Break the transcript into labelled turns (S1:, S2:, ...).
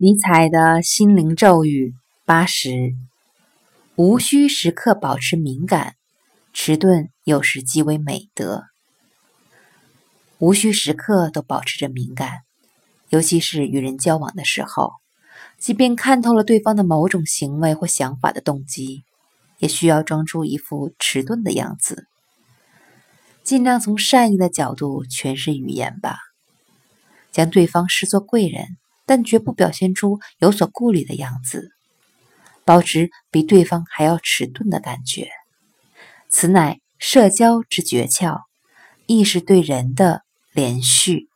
S1: 尼采的心灵咒语八十：无需时刻保持敏感，迟钝有时即为美德。无需时刻都保持着敏感，尤其是与人交往的时候，即便看透了对方的某种行为或想法的动机，也需要装出一副迟钝的样子，尽量从善意的角度诠释语言吧，将对方视作贵人。但绝不表现出有所顾虑的样子，保持比对方还要迟钝的感觉，此乃社交之诀窍，亦是对人的连续。